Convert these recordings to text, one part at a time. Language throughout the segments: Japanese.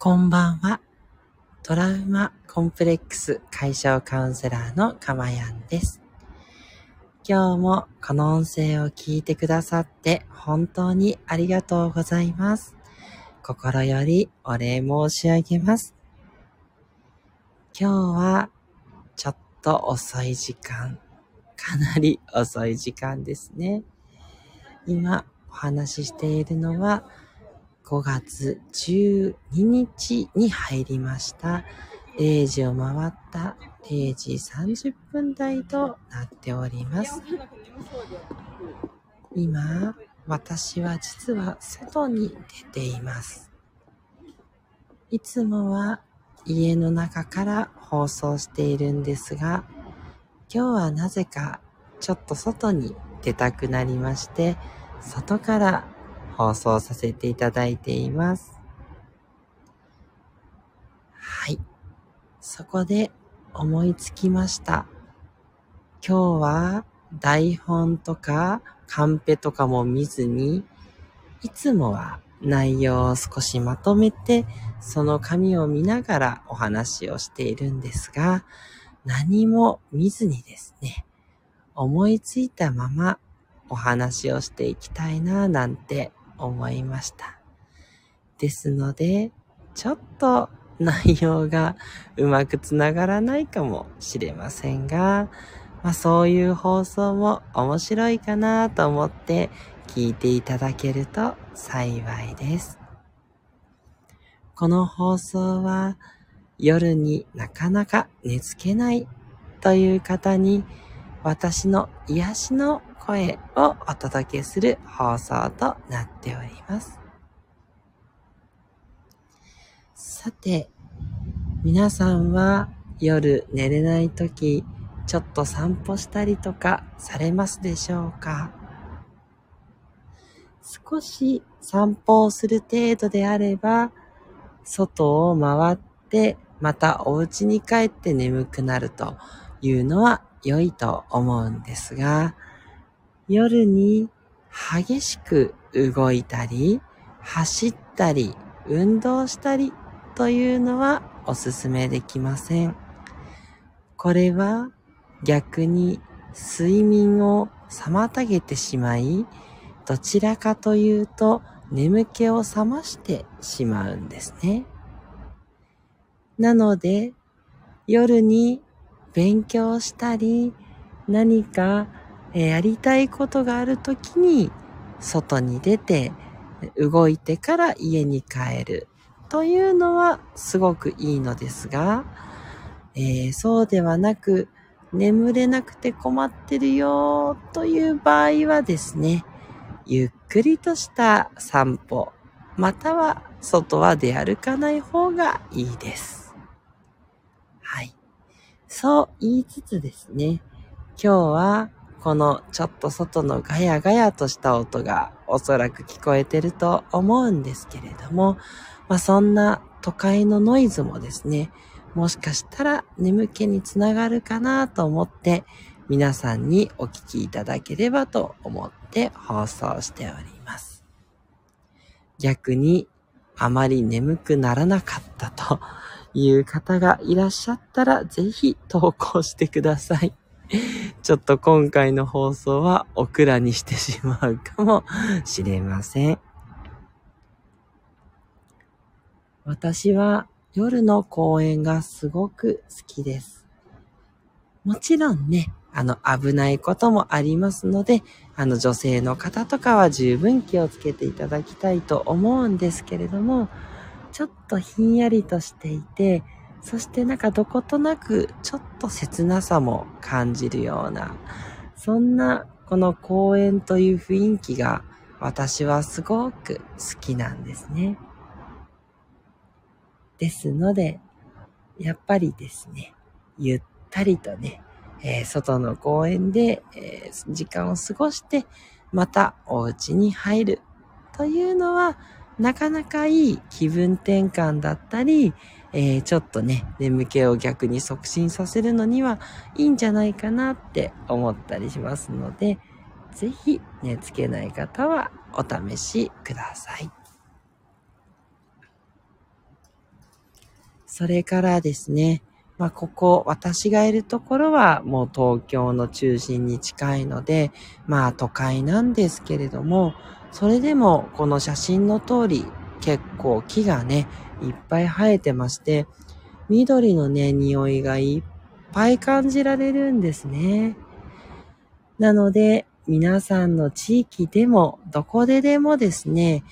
こんばんは。トラウマコンプレックス解消カウンセラーのかまやんです。今日もこの音声を聞いてくださって本当にありがとうございます。心よりお礼申し上げます。今日はちょっと遅い時間、かなり遅い時間ですね。今お話ししているのは5月12日に入りました。0時を回った0時30分台となっております。今、私は実は外に出ています。いつもは家の中から放送しているんですが、今日はなぜかちょっと外に出たくなりまして、外から放送させていただいています。はい。そこで思いつきました。今日は台本とかカンペとかも見ずに、いつもは内容を少しまとめて、その紙を見ながらお話をしているんですが、何も見ずにですね、思いついたままお話をしていきたいななんて思いました。ですので、ちょっと内容がうまくつながらないかもしれませんが、まあ、そういう放送も面白いかなと思って聞いていただけると幸いです。この放送は夜になかなか寝つけないという方に私の癒しの声をお届けする放送となっております。さて、皆さんは夜寝れない時、ちょっと散歩したりとかされますでしょうか？少し散歩をする程度であれば、外を回ってまたお家に帰って眠くなるというのは良いと思うんですが、夜に激しく動いたり、走ったり、運動したりというのはお勧めできません。これは逆に睡眠を妨げてしまい、どちらかというと眠気を覚ましてしまうんですね。なので、夜に勉強したり、何かえやりたいことがあるときに、外に出て、動いてから家に帰るというのはすごくいいのですが、えー、そうではなく、眠れなくて困ってるよという場合はですね、ゆっくりとした散歩、または外は出歩かない方がいいです。はい。そう言いつつですね、今日はこのちょっと外のガヤガヤとした音がおそらく聞こえてると思うんですけれども、まあ、そんな都会のノイズもですね、もしかしたら眠気につながるかなと思って皆さんにお聞きいただければと思って放送しております。逆にあまり眠くならなかったという方がいらっしゃったらぜひ投稿してください。ちょっと今回の放送はオクラにしてしまうかもしれません。私は夜の公園がすごく好きです。もちろんね、あの危ないこともありますので、あの女性の方とかは十分気をつけていただきたいと思うんですけれども、ちょっとひんやりとしていて、そしてなんかどことなくちょっと切なさも感じるような、そんなこの公園という雰囲気が私はすごく好きなんですね。ですので、やっぱりですね、ゆったりとね、えー、外の公園で、えー、時間を過ごして、またお家に入るというのは、なかなかいい気分転換だったり、えー、ちょっとね、眠気を逆に促進させるのにはいいんじゃないかなって思ったりしますので、ぜひ寝つけない方はお試しください。それからですね、まあ、ここ、私がいるところはもう東京の中心に近いので、まあ都会なんですけれども、それでもこの写真の通り結構木がね、いっぱい生えてまして、緑のね、匂いがいっぱい感じられるんですね。なので、皆さんの地域でも、どこででもですね、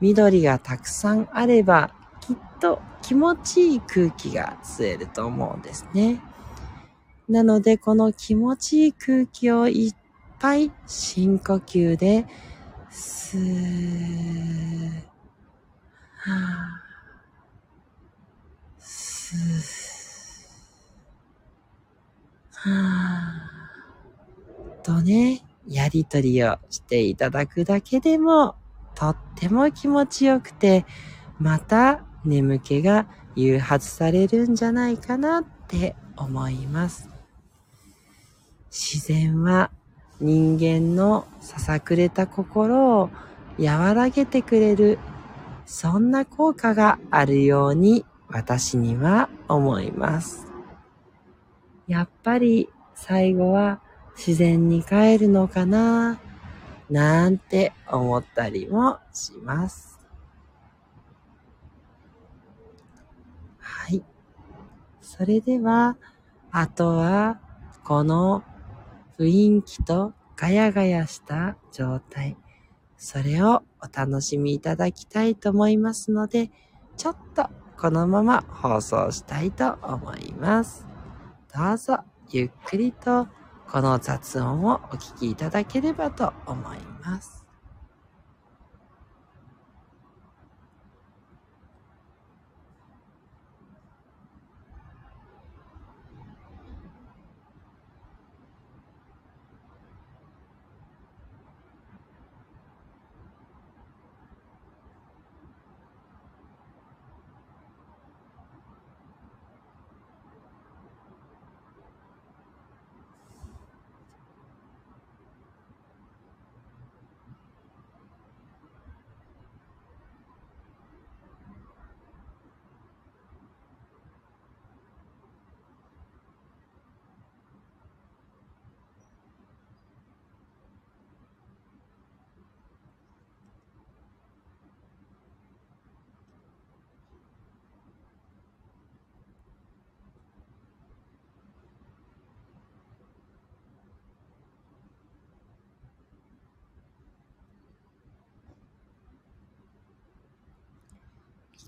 緑がたくさんあれば、きっと気持ちいい空気が吸えると思うんですね。なので、この気持ちいい空気をいっぱい深呼吸で、スー、はぁ、ス、はぁ、とね、やりとりをしていただくだけでも、とっても気持ちよくて、また眠気が誘発されるんじゃないかなって思います。自然は人間のささくれた心を和らげてくれる、そんな効果があるように私には思います。やっぱり最後は自然に帰るのかななんて思ったりもします。はい。それでは、あとは、この雰囲気とガヤガヤした状態、それをお楽しみいただきたいと思いますので、ちょっとこのまま放送したいと思います。どうぞゆっくりとこの雑音をお聞きいただければと思います。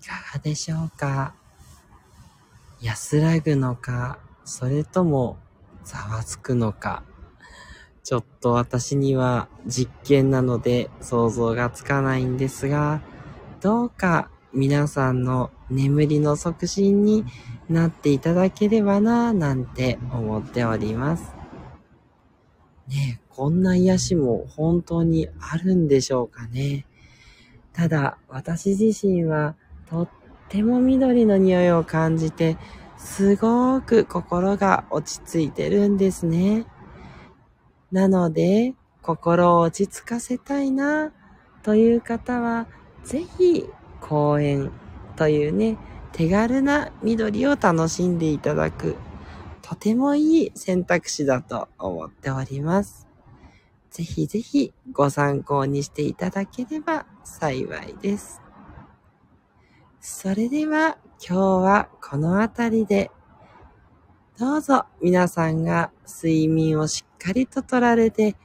かがでしょうか？安らぐのか、それともざわつくのか？ちょっと私には実験なので想像がつかないんですが、どうか皆さんの眠りの促進になっていただければなぁなんて思っております。ねえ、こんな癒しも本当にあるんでしょうかね？ただ、私自身はとっても緑の匂いを感じて、すごく心が落ち着いてるんですね。なので、心を落ち着かせたいなという方は、ぜひ公園というね、手軽な緑を楽しんでいただく、とてもいい選択肢だと思っております。ぜひぜひご参考にしていただければ幸いです。それでは今日はこの辺りで、どうぞ皆さんが睡眠をしっかりと取られて、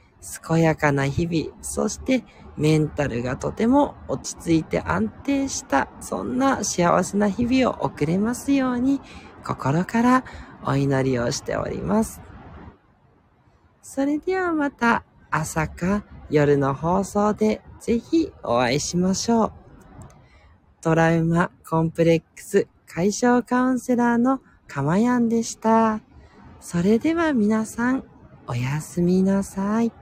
健やかな日々、そしてメンタルがとても落ち着いて安定した、そんな幸せな日々を送れますように、心からお祈りをしております。それではまた朝か夜の放送でぜひお会いしましょう。トラウマコンプレックス解消カウンセラーのかまやんでした。それでは皆さん、おやすみなさい。